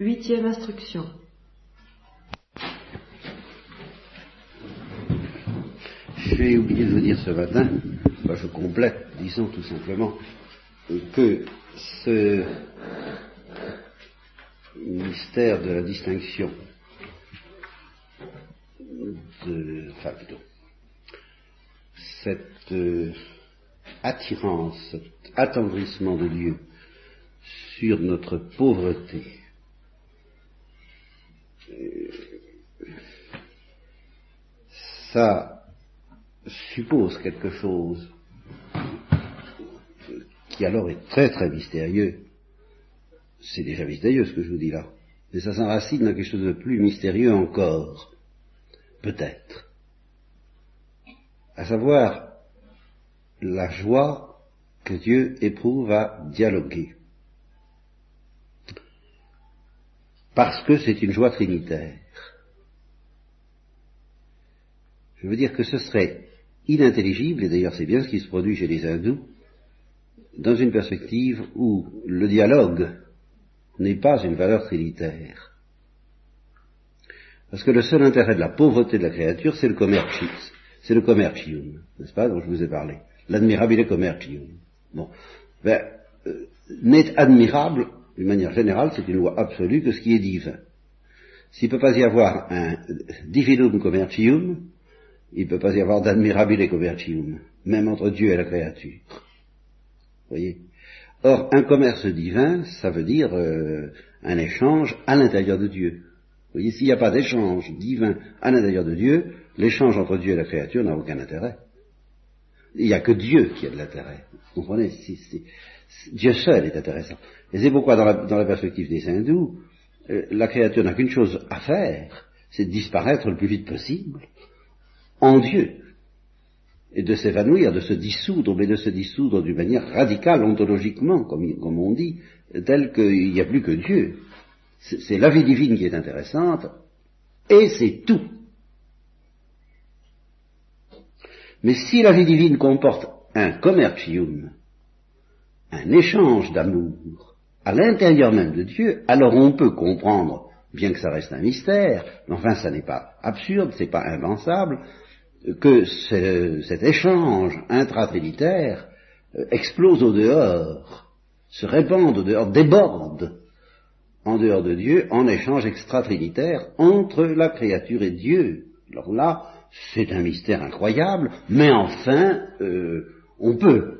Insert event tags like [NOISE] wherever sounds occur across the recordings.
Huitième instruction. J'ai oublié de vous dire ce matin, je complète, disons tout simplement, que ce mystère de la distinction de, enfin plutôt, cette euh, attirance, cet attendrissement de Dieu sur notre pauvreté, ça suppose quelque chose qui alors est très très mystérieux. C'est déjà mystérieux ce que je vous dis là. Mais ça s'enracine dans quelque chose de plus mystérieux encore. Peut-être. À savoir la joie que Dieu éprouve à dialoguer. Parce que c'est une joie trinitaire. Je veux dire que ce serait inintelligible, et d'ailleurs c'est bien ce qui se produit chez les hindous, dans une perspective où le dialogue n'est pas une valeur trinitaire. Parce que le seul intérêt de la pauvreté de la créature, c'est le commercium, c'est le commercium, n'est-ce pas, dont je vous ai parlé. L'admirabile commercium. Bon. Ben, euh, n'est admirable, d'une manière générale, c'est une loi absolue, que ce qui est divin. S'il ne peut pas y avoir un divinum commercium, il ne peut pas y avoir d'admirabile commercium, même entre Dieu et la créature. Voyez? Or, un commerce divin, ça veut dire euh, un échange à l'intérieur de Dieu. Vous voyez, s'il n'y a pas d'échange divin à l'intérieur de Dieu, l'échange entre Dieu et la créature n'a aucun intérêt. Il n'y a que Dieu qui a de l'intérêt. Vous comprenez? Dieu seul est intéressant. Et c'est pourquoi, dans la, perspective des hindous, euh, la créature n'a qu'une chose à faire, c'est de disparaître le plus vite possible en Dieu et de s'évanouir, de se dissoudre, mais de se dissoudre d'une manière radicale, ontologiquement, comme, comme on dit, telle qu'il n'y a plus que Dieu. C'est la vie divine qui est intéressante, et c'est tout. Mais si la vie divine comporte un commercium, un échange d'amour, à l'intérieur même de Dieu, alors on peut comprendre, bien que ça reste un mystère, mais enfin ça n'est pas absurde, c'est pas impensable, que cet échange intratrinitaire euh, explose au dehors, se répande au dehors, déborde en dehors de Dieu en échange extratrinitaire entre la créature et Dieu. Alors là, c'est un mystère incroyable, mais enfin, euh, on peut.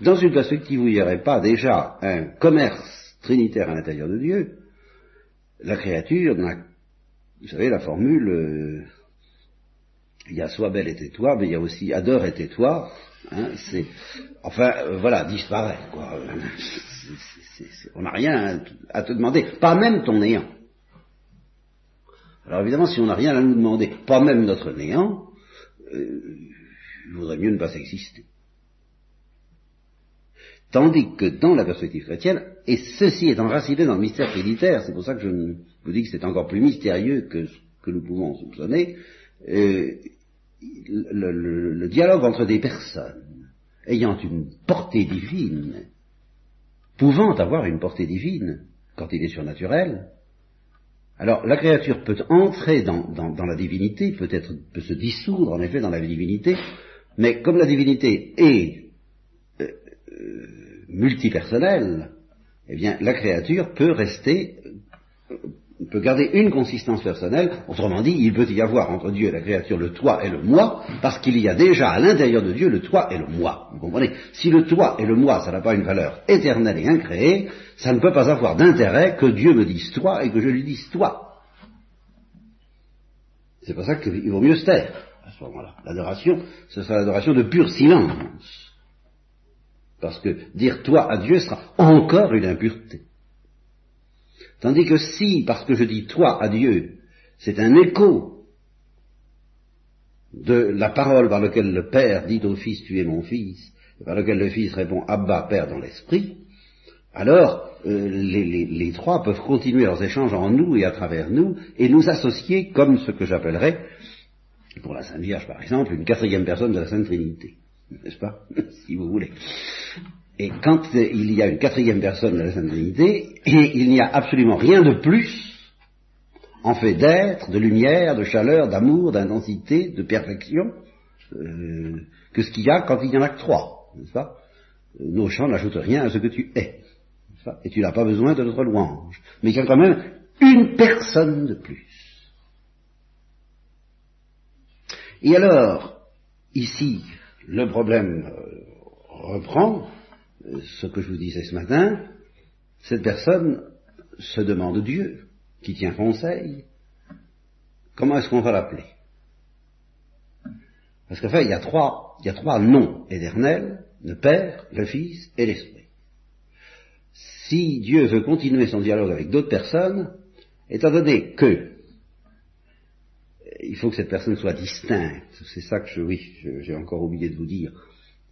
Dans une perspective où il n'y aurait pas déjà un commerce trinitaire à l'intérieur de Dieu, la créature n'a, vous savez, la formule euh, il y a Sois belle et tais-toi, mais il y a aussi Adore et tais-toi. Hein, c'est, enfin, euh, voilà, disparaît, quoi. [LAUGHS] on n'a rien à te demander, pas même ton néant. Alors évidemment, si on n'a rien à nous demander, pas même notre néant, euh, il vaudrait mieux ne pas exister. Tandis que dans la perspective chrétienne, et ceci est enraciné dans le mystère trinitaire, c'est pour ça que je vous dis que c'est encore plus mystérieux que ce que nous pouvons soupçonner, euh, le, dialogue entre des personnes ayant une portée divine, pouvant avoir une portée divine quand il est surnaturel, alors la créature peut entrer dans, la divinité, peut-être peut se dissoudre en effet dans la divinité, mais comme la divinité est multipersonnelle, eh bien la créature peut rester peut garder une consistance personnelle, autrement dit, il peut y avoir entre Dieu et la créature le toi et le moi, parce qu'il y a déjà à l'intérieur de Dieu le toi et le moi. Vous comprenez? Si le toi et le moi, ça n'a pas une valeur éternelle et incréée, ça ne peut pas avoir d'intérêt que Dieu me dise toi et que je lui dise toi. C'est pour ça qu'il vaut mieux se taire à ce moment-là. L'adoration, ce sera l'adoration de pur silence. Parce que dire toi à Dieu sera encore une impureté. Tandis que si, parce que je dis toi à Dieu, c'est un écho de la parole par laquelle le Père dit au Fils, tu es mon Fils, et par laquelle le Fils répond, Abba, Père dans l'Esprit, alors euh, les, trois peuvent continuer leurs échanges en nous et à travers nous, et nous associer comme ce que j'appellerais, pour la Sainte Vierge par exemple, une quatrième personne de la Sainte Trinité, n'est-ce pas [LAUGHS] Si vous voulez. Et quand il y a une quatrième personne de la Sainte Trinité, il n'y a absolument rien de plus en fait d'être, de lumière, de chaleur, d'amour, d'intensité, de perfection, euh, que ce qu'il y a quand il n'y en a que trois, n'est-ce pas? Nos chants n'ajoutent rien à ce que tu es, et tu n'as pas besoin de notre louange. Mais il y a quand même une personne de plus. Et alors, ici, le problème euh, reprend euh, ce que je vous disais ce matin, cette personne se demande Dieu, qui tient conseil. Comment est-ce qu'on va l'appeler? Parce qu'en fait, il y a trois, il y a trois noms éternels, le Père, le Fils et l'Esprit. Si Dieu veut continuer son dialogue avec d'autres personnes, étant donné que il faut que cette personne soit distincte, c'est ça que je, oui, j'ai encore oublié de vous dire,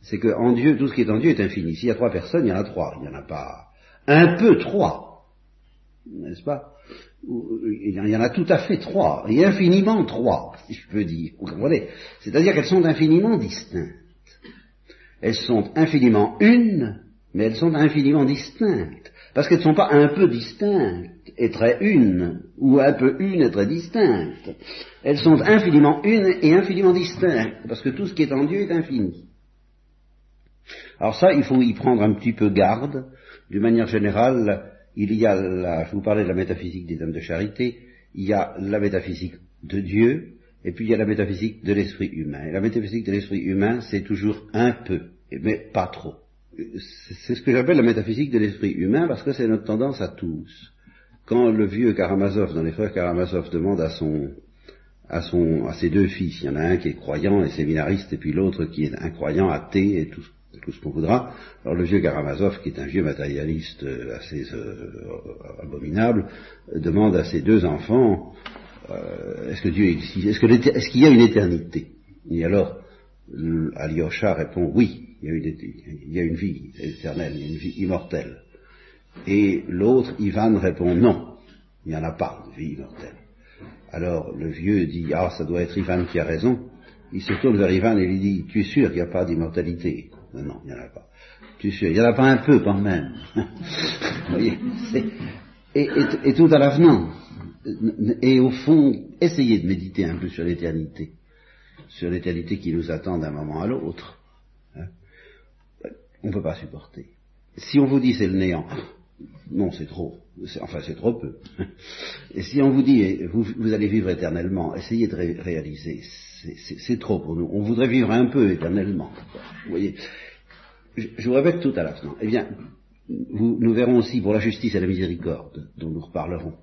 c'est qu'en Dieu, tout ce qui est en Dieu est infini. S'il y a trois personnes, il y en a trois, il n'y en a pas un peu trois, n'est-ce pas? Il y en a tout à fait trois, et infiniment trois, si je peux dire. Vous comprenez? C'est-à-dire qu'elles sont infiniment distinctes. Elles sont infiniment une, mais elles sont infiniment distinctes. Parce qu'elles ne sont pas un peu distinctes et très une, ou un peu une et très distincte. Elles sont infiniment une et infiniment distinctes, parce que tout ce qui est en Dieu est infini. Alors ça, il faut y prendre un petit peu garde. D'une manière générale, il y a, la, je vous parlais de la métaphysique des âmes de charité, il y a la métaphysique de Dieu, et puis il y a la métaphysique de l'esprit humain. Et la métaphysique de l'esprit humain, c'est toujours un peu, mais pas trop. C'est ce que j'appelle la métaphysique de l'esprit humain, parce que c'est notre tendance à tous. Quand le vieux Karamazov, dans les frères Karamazov, demande à son, à son, à ses deux fils, il y en a un qui est croyant et séminariste, et puis l'autre qui est incroyant, athée et tout, tout ce qu'on voudra. Alors le vieux Karamazov, qui est un vieux matérialiste euh, assez euh, abominable, demande à ses deux enfants euh, est-ce que Dieu existe? Est-ce qu'il y a une éternité? Et alors Alyosha répond oui, il y, a une, il y a une vie éternelle, une vie immortelle. Et l'autre, Ivan, répond non, il n'y en a pas de vie immortelle. Alors le vieux dit ah ça doit être Ivan qui a raison. Il se tourne vers Ivan et lui dit tu es sûr qu'il n'y a pas d'immortalité? Non, il n'y en a pas. Tu sais, il n'y en a pas un peu quand même. [LAUGHS] Vous voyez, et, et, tout à l'avenant. Et au fond, essayez de méditer un peu sur l'éternité. Sur l'éternité qui nous attend d'un moment à l'autre. Hein? On ne peut pas supporter. Si on vous dit c'est le néant, non, c'est trop. Enfin, c'est trop peu. Et si on vous dit, vous, allez vivre éternellement, essayez de réaliser, c'est trop pour nous. On voudrait vivre un peu éternellement. Vous voyez je, vous répète tout à fin. Eh bien, nous verrons aussi pour la justice et la miséricorde, dont nous reparlerons.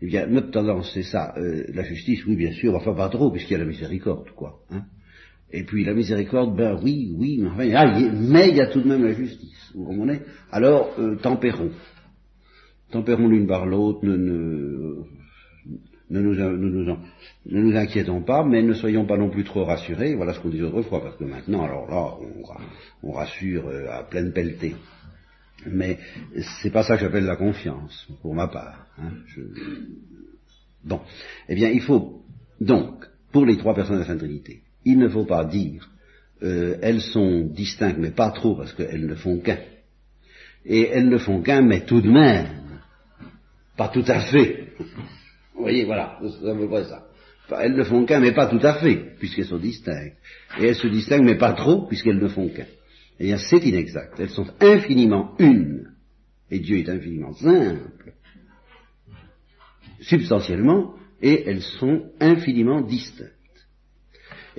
Eh bien, notre tendance, c'est ça. Euh, la justice, oui, bien sûr, enfin pas trop, puisqu'il y a la miséricorde, quoi. Hein. Et puis la miséricorde, ben oui, oui, mais ah, mais il y a tout de même la justice. Alors, euh, tempérons. Tempérons l'une par l'autre, ne, nous, inquiétons pas, mais ne soyons pas non plus trop rassurés. Voilà ce qu'on disait autrefois, parce que maintenant, alors là, on, rassure euh, à pleine pelletée. Mais c'est pas ça que j'appelle la confiance, pour ma part. Hein. Bon, eh bien, il faut donc, pour les trois personnes de la Sainte Trinité, il ne faut pas dire euh, elles sont distinctes, mais pas trop, parce qu'elles ne font qu'un. Et elles ne font qu'un, mais tout de même, pas tout à fait. [LAUGHS] Vous voyez, voilà, c'est à peu près ça. elles ne font qu'un, mais pas tout à fait, puisqu'elles sont distinctes. Et elles se distinguent, mais pas trop, puisqu'elles ne font qu'un. Eh bien, c'est inexact. Elles sont infiniment une. Et Dieu est infiniment simple. Substantiellement, et elles sont infiniment distinctes.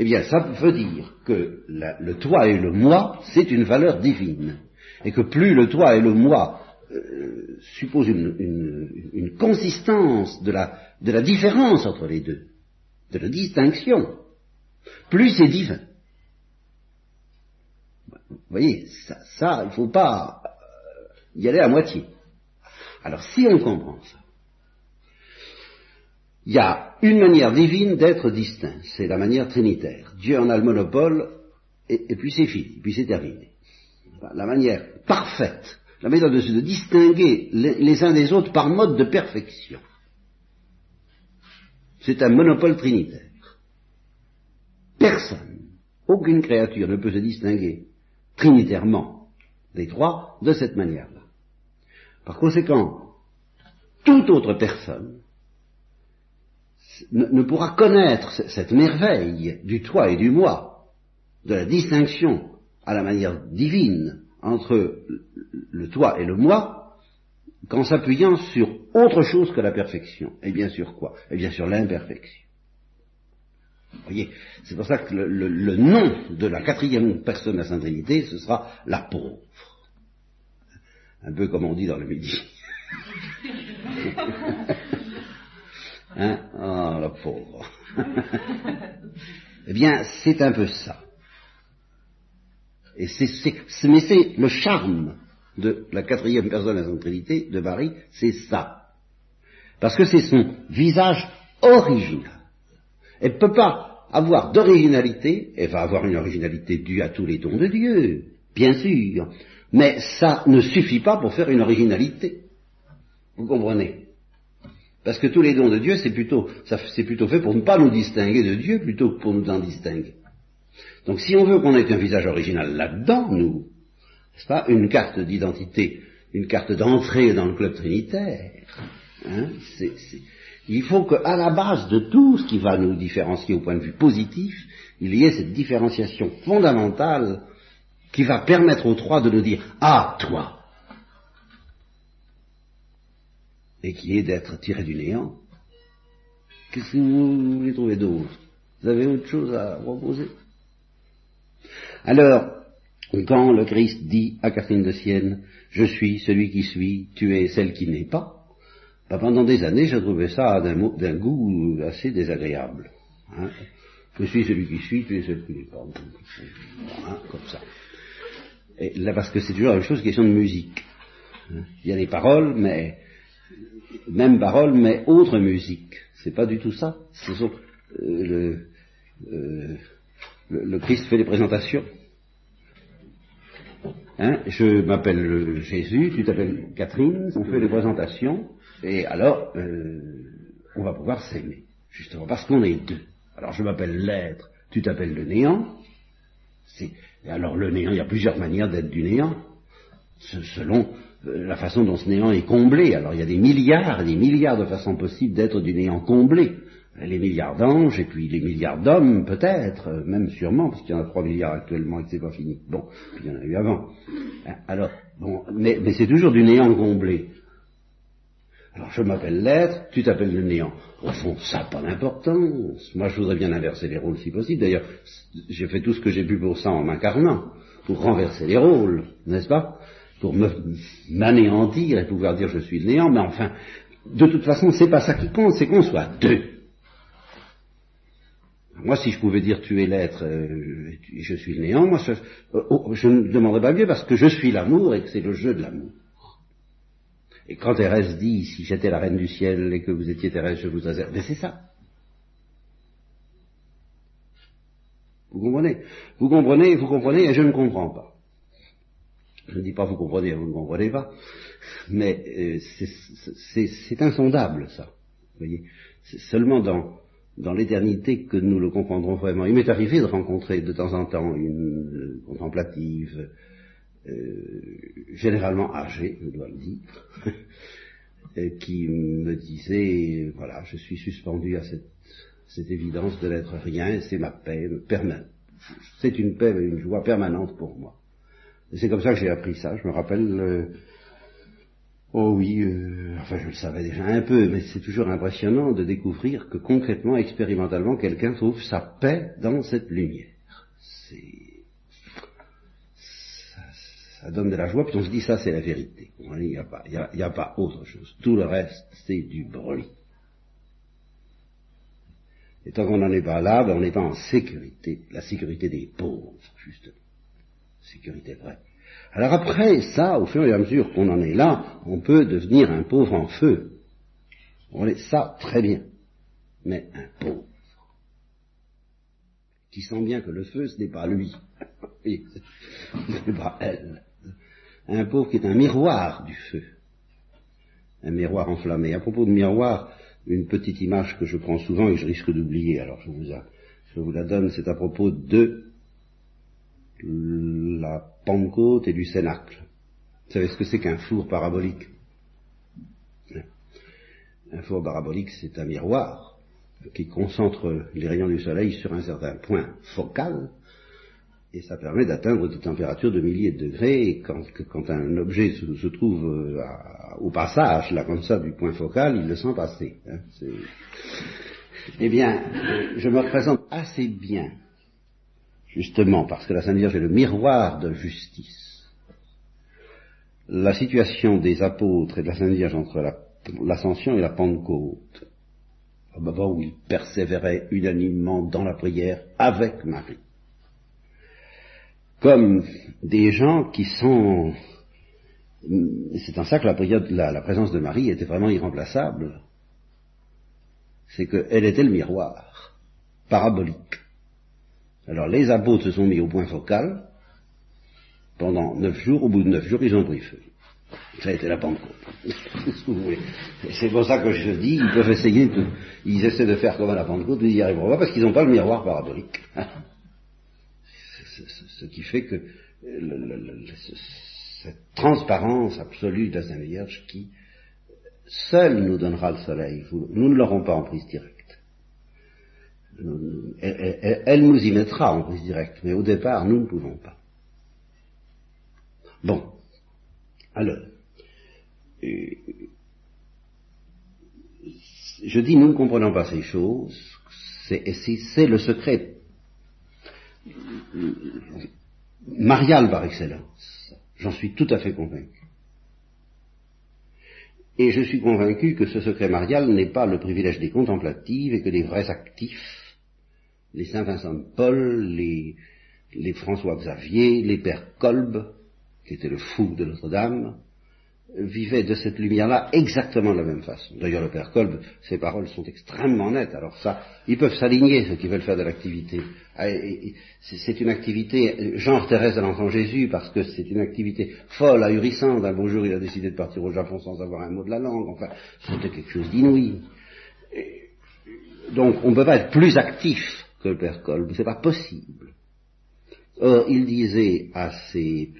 Eh bien, ça veut dire que le toi et le moi, c'est une valeur divine. Et que plus le toi et le moi euh, suppose une, consistance de la, de la différence entre les deux, de la distinction, plus c'est divin. Vous voyez, ça, ça il ne faut pas euh, y aller à moitié. Alors si on comprend ça, il y a une manière divine d'être distinct, c'est la manière trinitaire. Dieu en a le monopole, et, puis c'est fini, puis c'est terminé. La manière parfaite la méthode de se distinguer les, uns des autres par mode de perfection. C'est un monopole trinitaire. Personne, aucune créature ne peut se distinguer trinitairement les trois, de cette manière-là. Par conséquent, toute autre personne ne, pourra connaître cette merveille du toi et du moi, de la distinction à la manière divine entre le toi et le moi, qu'en s'appuyant sur autre chose que la perfection. Et bien sûr quoi? Et bien sûr l'imperfection. Vous voyez, c'est pour ça que le, nom de la quatrième personne de la Sainte Trinité, ce sera la pauvre. Un peu comme on dit dans le midi. [LAUGHS] Ah, la pauvre. [LAUGHS] eh bien, c'est un peu ça. Et c'est, mais c'est le charme de la quatrième personne de la Trinité, de Marie, c'est ça. Parce que c'est son visage original. Elle ne peut pas avoir d'originalité, elle va avoir une originalité due à tous les dons de Dieu, bien sûr, mais ça ne suffit pas pour faire une originalité. Vous comprenez? Parce que tous les dons de Dieu, c'est plutôt, c'est plutôt fait pour ne pas nous distinguer de Dieu plutôt que pour nous en distinguer. Donc si on veut qu'on ait un visage original là-dedans, nous, n'est-ce pas, une carte d'identité, une carte d'entrée dans le club trinitaire, hein, il faut qu'à la base de tout ce qui va nous différencier au point de vue positif, il y ait cette différenciation fondamentale qui va permettre aux trois de nous dire Ah, toi et qui est d'être tiré du néant. Qu'est-ce que vous voulez trouver d'autre? Vous avez autre chose à proposer? Alors, quand le Christ dit à Catherine de Sienne, je suis celui qui suis, tu es celle qui n'est pas, bah, pendant des années, j'ai trouvé ça d'un goût assez désagréable. Hein. Je suis celui qui suis, tu es celui qui n'est pas. Hein, comme ça. Et là, parce que c'est toujours la même chose, question de musique. Hein. Il y a des paroles, mais même paroles, mais autre musique. C'est pas du tout ça. C'est euh, le, euh, le, Christ fait des présentations. Hein, je m'appelle Jésus, tu t'appelles Catherine, on fait des présentations, et alors euh, on va pouvoir s'aimer, justement parce qu'on est deux. Alors je m'appelle l'être, tu t'appelles le néant. Alors le néant, il y a plusieurs manières d'être du néant, selon euh, la façon dont ce néant est comblé. Alors il y a des milliards, des milliards de façons possibles d'être du néant comblé les milliards d'anges et puis les milliards d'hommes peut-être, euh, même sûrement, parce qu'il y en a trois milliards actuellement et que c'est pas fini. Bon, puis il y en a eu avant. Hein, alors, bon, mais, mais c'est toujours du néant comblé. Alors je m'appelle l'être, tu t'appelles le néant. Au fond, ça n'a pas d'importance. Moi je voudrais bien inverser les rôles si possible. D'ailleurs, j'ai fait tout ce que j'ai pu pour ça en m'incarnant, pour renverser les rôles, n'est-ce pas? Pour m'anéantir et pouvoir dire je suis le néant, mais enfin, de toute façon, c'est pas ça qui compte, c'est qu'on soit deux. Moi, si je pouvais dire tu es l'être euh, je suis le néant, moi, je, euh, oh, je ne demanderais pas mieux parce que je suis l'amour et que c'est le jeu de l'amour. Et quand Thérèse dit si j'étais la reine du ciel et que vous étiez Thérèse, je vous réserve, mais c'est ça. Vous comprenez? Vous comprenez, vous comprenez, et je ne comprends pas. Je ne dis pas vous comprenez, vous ne comprenez pas, mais euh, c'est insondable ça. Vous voyez C'est seulement dans l'éternité que nous le comprendrons vraiment. Il m'est arrivé de rencontrer de temps en temps une euh, contemplative, euh, généralement âgée, je dois le dire, [LAUGHS] qui me disait, voilà, je suis suspendu à cette, évidence de n'être rien, c'est ma paix. C'est une paix et une joie permanente pour moi. C'est comme ça que j'ai appris ça. Je me rappelle euh, Oh oui, euh, enfin je le savais déjà un peu, mais c'est toujours impressionnant de découvrir que concrètement, expérimentalement, quelqu'un trouve sa paix dans cette lumière. C'est, ça, donne de la joie, puis on se dit ça c'est la vérité. Il n'y a, pas, a pas autre chose. Tout le reste c'est du bruit. Et tant qu'on n'en est pas là, ben, on n'est pas en sécurité, la sécurité des pauvres, justement. Sécurité vraie. Alors après ça, au fur et à mesure qu'on en est là, on peut devenir un pauvre en feu. On est ça très bien. Mais un pauvre qui sent bien que le feu, ce n'est pas lui, ce n'est pas elle. Un pauvre qui est un miroir du feu, un miroir enflammé. À propos de miroir, une petite image que je prends souvent et que je risque d'oublier, alors je vous, je vous la donne, c'est à propos de la Pentecôte et du Cénacle. Vous savez ce que c'est qu'un four parabolique Un four parabolique, c'est un miroir qui concentre les rayons du soleil sur un certain point focal, et ça permet d'atteindre des températures de milliers de degrés, et quand, un objet se, trouve euh, au passage, là comme ça, du point focal, il le sent passer. Hein, eh bien, je me représente assez bien, justement, parce que la Sainte Vierge est le miroir de justice, la situation des apôtres et de la Sainte Vierge entre l'ascension et la Pentecôte, au moment où ils persévéraient unanimement dans la prière avec Marie, comme des gens qui sont... C'est en ça que la, la présence de Marie était vraiment irremplaçable. C'est qu'elle était le miroir, parabolique. Alors les apôtres se sont mis au point focal, pendant neuf jours, au bout de neuf jours, ils ont pris feu. Ça a été la Pentecôte. [LAUGHS] C'est pour ça que je dis, ils peuvent essayer de, ils essaient de faire comme à la Pentecôte, mais ils n'y arriveront pas parce qu'ils n'ont pas le miroir parabolique. [LAUGHS] Ce qui fait que cette transparence absolue de la Sainte Vierge qui seule nous donnera le soleil, nous ne l'aurons pas en prise directe. Elle, nous y mettra en prise directe, mais au départ, nous ne pouvons pas. Bon. Alors, euh, je dis nous ne comprenons pas ces choses, c'est le secret marial par excellence. J'en suis tout à fait convaincu. Et je suis convaincu que ce secret marial n'est pas le privilège des contemplatives et que les vrais actifs, les Saint Vincent de Paul, les, François Xavier, les pères Kolb, qui était le fou de Notre-Dame, vivait de cette lumière-là exactement de la même façon. D'ailleurs, le Père Kolb, ses paroles sont extrêmement nettes. Alors ça, ils peuvent s'aligner, ceux qui veulent faire de l'activité. Ah, c'est une activité genre Thérèse de l'Enfant Jésus, parce que c'est une activité folle, ahurissante. Un beau jour, il a décidé de partir au Japon sans avoir un mot de la langue. Enfin, c'était quelque chose d'inouï. Donc, on ne peut pas être plus actif Père Kolb. C'est pas possible. Or, il disait à ses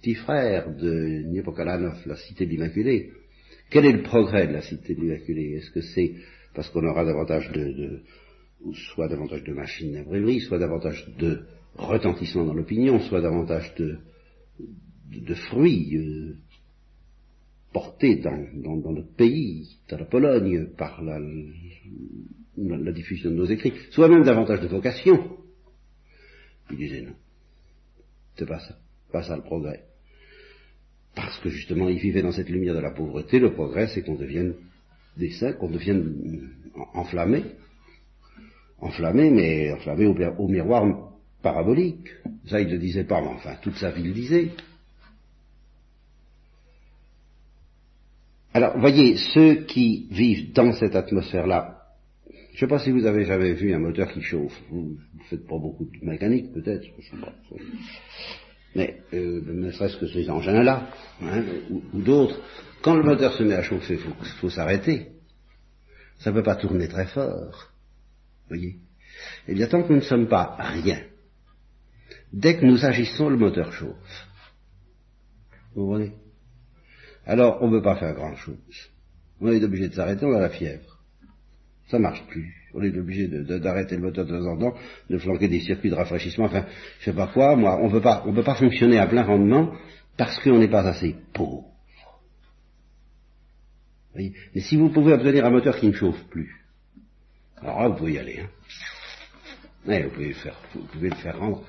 petit frère de Niepokalanov, la cité de l'Immaculée. Quel est le progrès de la cité de l'Immaculée Est-ce que c'est parce qu'on aura davantage de, soit davantage de machines d'imprimerie, soit davantage de retentissement dans l'opinion, soit davantage de, de, fruits euh, portés dans, notre pays, dans la Pologne, par la, la, diffusion de nos écrits, soit même davantage de vocation. Il disait non, c'est pas ça pas ça le progrès. Parce que justement, ils vivaient dans cette lumière de la pauvreté, le progrès, c'est qu'on devienne des saints, qu'on devienne enflammé, enflammé, mais enflammé au, miroir parabolique. Ça, il ne le disait pas, mais enfin, toute sa vie le disait. Alors, voyez, ceux qui vivent dans cette atmosphère-là, je ne sais pas si vous avez jamais vu un moteur qui chauffe. Vous ne faites pas beaucoup de mécanique, peut-être. Mais euh, ne serait-ce que ces engins-là, hein, ou, d'autres, quand le moteur se met à chauffer, il faut, s'arrêter. Ça ne peut pas tourner très fort. Voyez? Eh bien, tant que nous ne sommes pas rien, dès que nous agissons, le moteur chauffe. Vous voyez Alors, on ne peut pas faire grand-chose. On est obligé de s'arrêter, on a la fièvre. Ça marche plus on est obligé d'arrêter le moteur de temps en temps, de flanquer des circuits de rafraîchissement, enfin, je sais pas quoi, moi, on peut pas, on peut pas fonctionner à plein rendement parce qu'on n'est pas assez pauvre. Mais si vous pouvez obtenir un moteur qui ne chauffe plus, alors là, vous pouvez y aller. Hein. vous, pouvez le faire, vous pouvez le faire rendre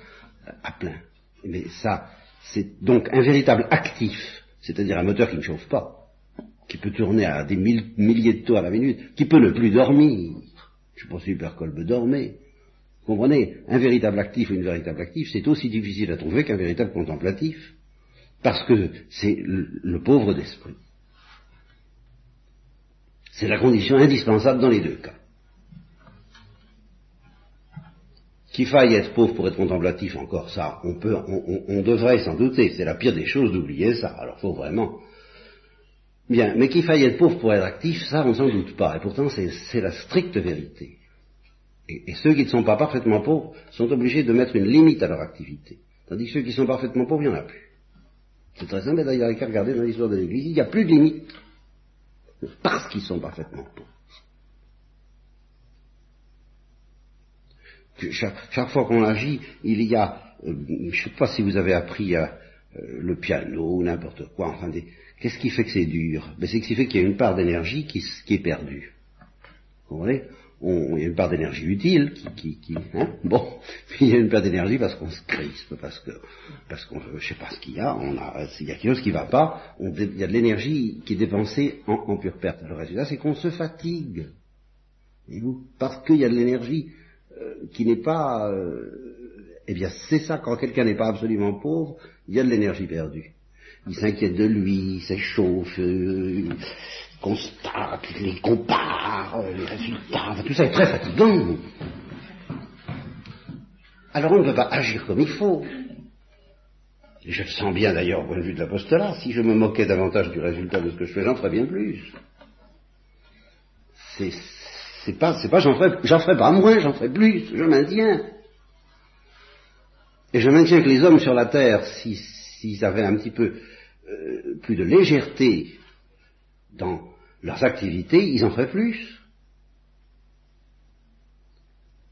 à plein. Mais ça, c'est donc un véritable actif, c'est-à-dire un moteur qui ne chauffe pas, qui peut tourner à des milliers de tours à la minute, qui peut ne plus dormir, je pense que Kolbe dormait. Vous comprenez? Un véritable actif ou une véritable active, c'est aussi difficile à trouver qu'un véritable contemplatif, parce que c'est le, pauvre d'esprit. C'est la condition indispensable dans les deux cas. Qu'il faille être pauvre pour être contemplatif, encore ça, on peut, on, devrait s'en douter. C'est la pire des choses d'oublier ça. Alors faut vraiment. Mais qu'il faille être pauvre pour être actif, ça, on s'en doute pas. Et pourtant, c'est la stricte vérité. Et, ceux qui ne sont pas parfaitement pauvres sont obligés de mettre une limite à leur activité. Tandis que ceux qui sont parfaitement pauvres, il n'y en a plus. C'est très simple, d'ailleurs, il y a qu'à regarder dans l'histoire de l'Église, il n'y a plus de limite. Parce qu'ils sont parfaitement pauvres. Chaque, fois qu'on agit, il y a, euh, je ne sais pas si vous avez appris à, le piano n'importe quoi, enfin, qu'est-ce qui fait que c'est dur? Ben, C'est ce qui fait qu'il y a une part d'énergie qui, qui, est perdue. Vous comprenez? Il y a une part d'énergie utile qui, qui, hein [LAUGHS] bon, puis il y a une part d'énergie parce qu'on se crispe, parce que, parce qu'on, je sais pas ce qu'il y a, on a, s'il y a quelque chose qui va pas, il y a de l'énergie qui est dépensée en, pure perte. Le résultat, c'est qu'on se fatigue, vous parce qu'il y a de l'énergie euh, qui n'est pas, euh, eh bien, c'est ça quand quelqu'un n'est pas absolument pauvre, il y a de l'énergie perdue. Il s'inquiète de lui, il s'échauffe, euh, constate, il compare, euh, les résultats, tout ça est très fatigant. Alors on ne peut pas agir comme il faut. Je le sens bien d'ailleurs au point de vue de l'apostolat. Si je me moquais davantage du résultat de ce que je fais, j'en ferais bien plus. C'est, c'est pas, c'est pas j'en ferais, j'en ferais pas moins, j'en ferais plus, je maintiens. Et je maintiens que les hommes sur la terre, s'ils avaient un petit peu euh, plus de légèreté dans leurs activités, ils en feraient plus.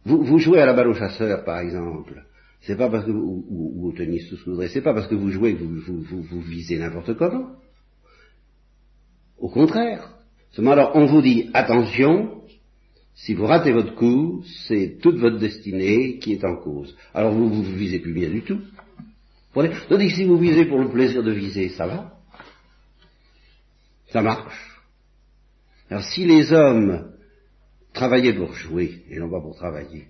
Vous, jouez à la balle au chasseur, par exemple. C'est pas parce que vous, ou, au tennis tout ce c'est pas parce que vous jouez que vous, vous, visez n'importe comment. Au contraire. Seulement alors, on vous dit, attention, si vous ratez votre coup, c'est toute votre destinée qui est en cause. Alors vous vous visez plus bien du tout. Tandis que si vous visez pour le plaisir de viser, ça va. Ça marche. Alors si les hommes travaillaient pour jouer, et non pas pour travailler,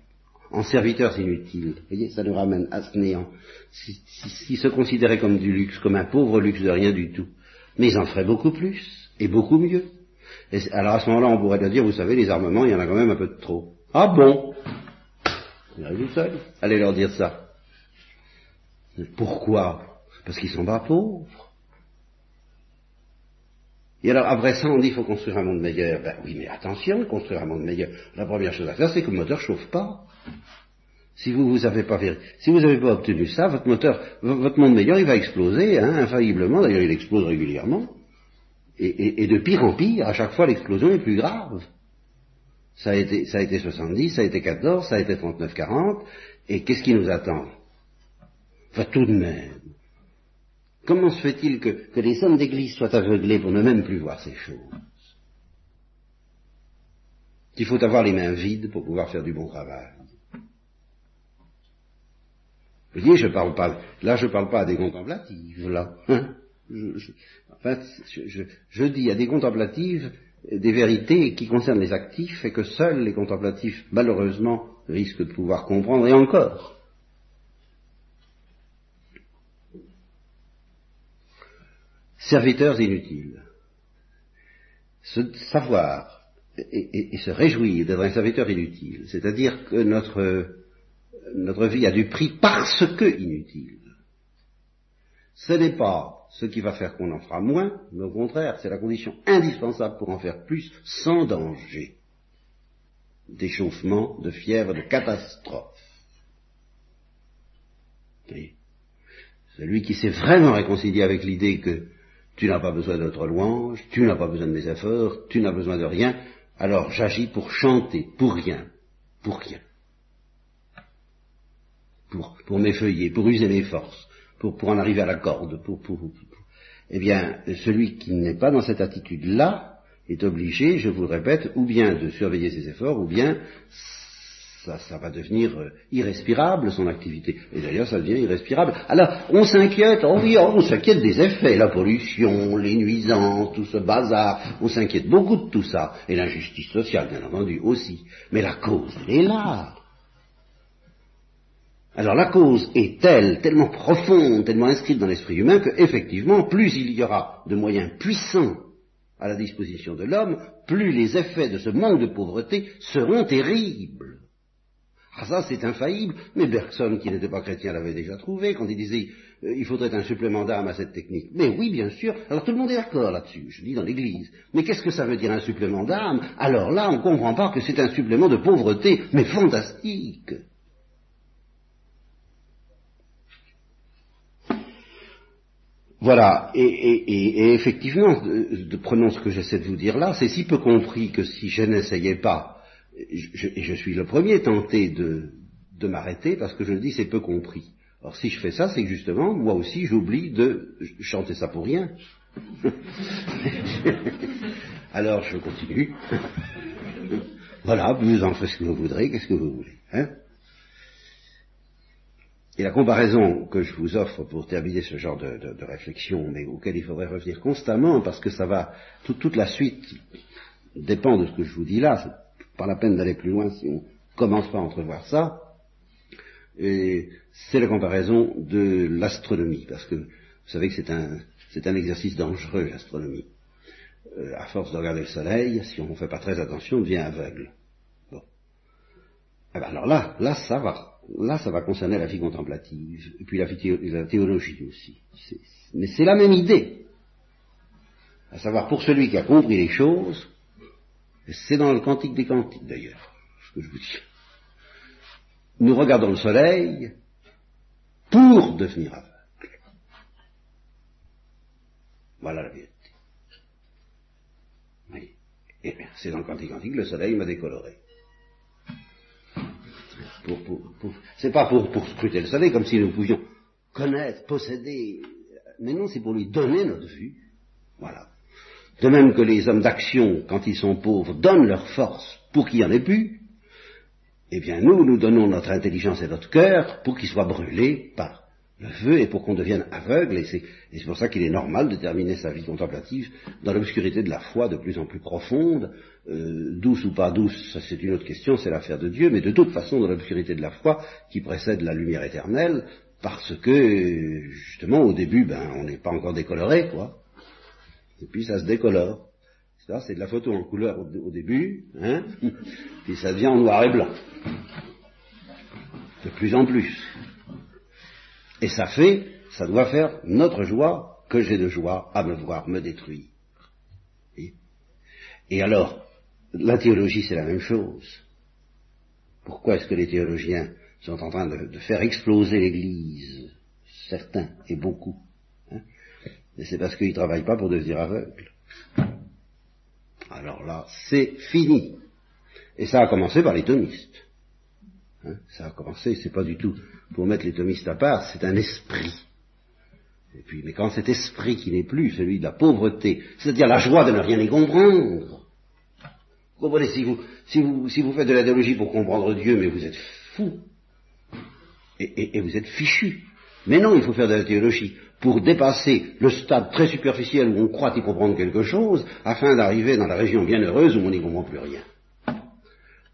en serviteurs inutiles, vous voyez, ça nous ramène à ce néant. S'ils se considéraient comme du luxe, comme un pauvre luxe de rien du tout, mais ils en feraient beaucoup plus, et beaucoup mieux. Alors à ce moment-là, on pourrait leur dire, vous savez, les armements, il y en a quand même un peu de trop. Ah bon? Vous arrivez tout seul. Allez leur dire ça. Pourquoi? Parce qu'ils sont pas pauvres. Et alors, après ça, on dit qu'il faut construire un monde meilleur. Ben oui, mais attention, construire un monde meilleur. La première chose à faire, c'est que le moteur chauffe pas. Si vous vous avez pas si vous n'avez pas obtenu ça, votre moteur, votre monde meilleur, il va exploser, hein, infailliblement. D'ailleurs, il explose régulièrement. Et, de pire en pire, à chaque fois, l'explosion est plus grave. Ça a été, ça a été 70, ça a été 14, ça a été 39-40. Et qu'est-ce qui nous attend? Enfin, tout de même. Comment se fait-il que, les hommes d'église soient aveuglés pour ne même plus voir ces choses? Il faut avoir les mains vides pour pouvoir faire du bon travail. Vous voyez, je parle pas, là je parle pas à des contemplatives, là. Hein je, dis à des contemplatives des vérités qui concernent les actifs et que seuls les contemplatifs, malheureusement, risquent de pouvoir comprendre, et encore. serviteurs inutiles. Savoir et, se réjouir d'être un serviteur inutile, c'est-à-dire que notre, notre vie a du prix parce que inutile. Ce n'est pas ce qui va faire qu'on en fera moins, mais au contraire, c'est la condition indispensable pour en faire plus sans danger d'échauffement, de fièvre, de catastrophe. Celui qui s'est vraiment réconcilié avec l'idée que tu n'as pas besoin de notre louange, tu n'as pas besoin de mes efforts, tu n'as besoin de rien, alors j'agis pour chanter, pour rien, pour rien. Pour, pour m'effeuiller, pour user mes forces, pour, en arriver à la corde, pour, pour, eh bien, celui qui n'est pas dans cette attitude-là est obligé, je vous le répète, ou bien de surveiller ses efforts, ou bien ça, va devenir euh, irrespirable, son activité. Et d'ailleurs, ça devient irrespirable. Alors, on s'inquiète, oh oui, oh, on s'inquiète des effets, la pollution, les nuisances, tout ce bazar, on s'inquiète beaucoup de tout ça, et l'injustice sociale, bien entendu, aussi. Mais la cause, elle est là. Alors la cause est telle, tellement profonde, tellement inscrite dans l'esprit humain, que effectivement, plus il y aura de moyens puissants à la disposition de l'homme, plus les effets de ce manque de pauvreté seront terribles. Ah ça c'est infaillible, mais Bergson qui n'était pas chrétien l'avait déjà trouvé quand il disait euh, il faudrait un supplément d'âme à cette technique. Mais oui, bien sûr, alors tout le monde est d'accord là-dessus, je dis dans l'Église. Mais qu'est-ce que ça veut dire un supplément d'âme Alors là, on ne comprend pas que c'est un supplément de pauvreté, mais fantastique. Voilà, et, effectivement, de, prenons ce que j'essaie de vous dire là, c'est si peu compris que si je n'essayais pas, je, et je suis le premier tenté de, m'arrêter parce que je dis c'est peu compris. Alors si je fais ça, c'est que justement, moi aussi, j'oublie de chanter ça pour rien. [LAUGHS] Alors je continue. [LAUGHS] voilà, vous en faites ce que vous voudrez, qu'est-ce que vous voulez. Hein? Et la comparaison que je vous offre pour terminer ce genre de, réflexion, mais auquel il faudrait revenir constamment, parce que ça va, toute la suite dépend de ce que je vous dis là, c'est pas la peine d'aller plus loin si on commence pas à entrevoir ça, et c'est la comparaison de l'astronomie, parce que vous savez que c'est un, c'est un exercice dangereux, l'astronomie. Euh, à force de regarder le soleil, si on ne fait pas très attention, on devient aveugle. Bon. Eh ben alors là, là, ça va. Là, ça va concerner la vie contemplative, et puis la, la théologie aussi. Mais c'est la même idée. À savoir, pour celui qui a compris les choses, c'est dans le Cantique des Cantiques d'ailleurs, ce que je vous dis. Nous regardons le soleil pour devenir aveugle. Voilà la vérité. Oui. Eh bien, c'est dans le Cantique Cantique, le soleil m'a décoloré. C'est pas pour, scruter le soleil comme si nous pouvions connaître, posséder, mais non, c'est pour lui donner notre vue. Voilà. De même que les hommes d'action, quand ils sont pauvres, donnent leur force pour qu'il n'y en ait plus, eh bien nous, nous donnons notre intelligence et notre cœur pour qu'ils soient brûlés par le feu et pour qu'on devienne aveugle, et c'est, pour ça qu'il est normal de terminer sa vie contemplative dans l'obscurité de la foi de plus en plus profonde, euh, douce ou pas douce, ça c'est une autre question, c'est l'affaire de Dieu, mais de toute façon dans l'obscurité de la foi qui précède la lumière éternelle, parce que justement au début, ben on n'est pas encore décoloré, quoi. Et puis ça se décolore. C'est de la photo en couleur au, début, hein, [LAUGHS] puis ça devient en noir et blanc. De plus en plus. Et ça fait, ça doit faire notre joie que j'ai de joie à me voir me détruire. Et, alors, la théologie, c'est la même chose. Pourquoi est-ce que les théologiens sont en train de, faire exploser l'Église? Certains, et beaucoup. Hein c'est parce qu'ils ne travaillent pas pour devenir aveugles. Alors là, c'est fini. Et ça a commencé par les thomistes. Hein, ça a commencé, c'est pas du tout pour mettre les thomistes à part, c'est un esprit. Et puis, mais quand cet esprit qui n'est plus celui de la pauvreté, c'est-à-dire la joie de ne rien y comprendre, vous comprenez, si vous, si vous, si vous faites de la théologie pour comprendre Dieu, mais vous êtes fou, et, et vous êtes fichu. Mais non, il faut faire de la théologie pour dépasser le stade très superficiel où on croit y comprendre quelque chose, afin d'arriver dans la région bienheureuse où on n'y comprend plus rien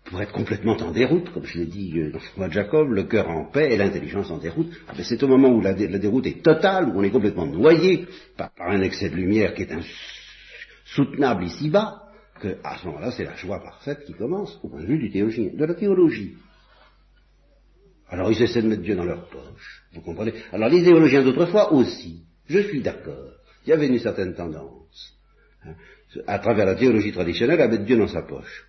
pour être complètement en déroute, comme je l'ai dit euh, dans mois de Jacob, le cœur en paix et l'intelligence en déroute. Mais c'est au moment où la, déroute est totale, où on est complètement noyé par, un excès de lumière qui est insoutenable ici-bas, que à ce moment-là, c'est la joie parfaite qui commence, au point de vue du de la théologie. Alors ils essaient de mettre Dieu dans leur poche, vous comprenez? Alors les théologiens d'autrefois aussi, je suis d'accord, il y avait une certaine tendance, hein, à travers la théologie traditionnelle, à mettre Dieu dans sa poche.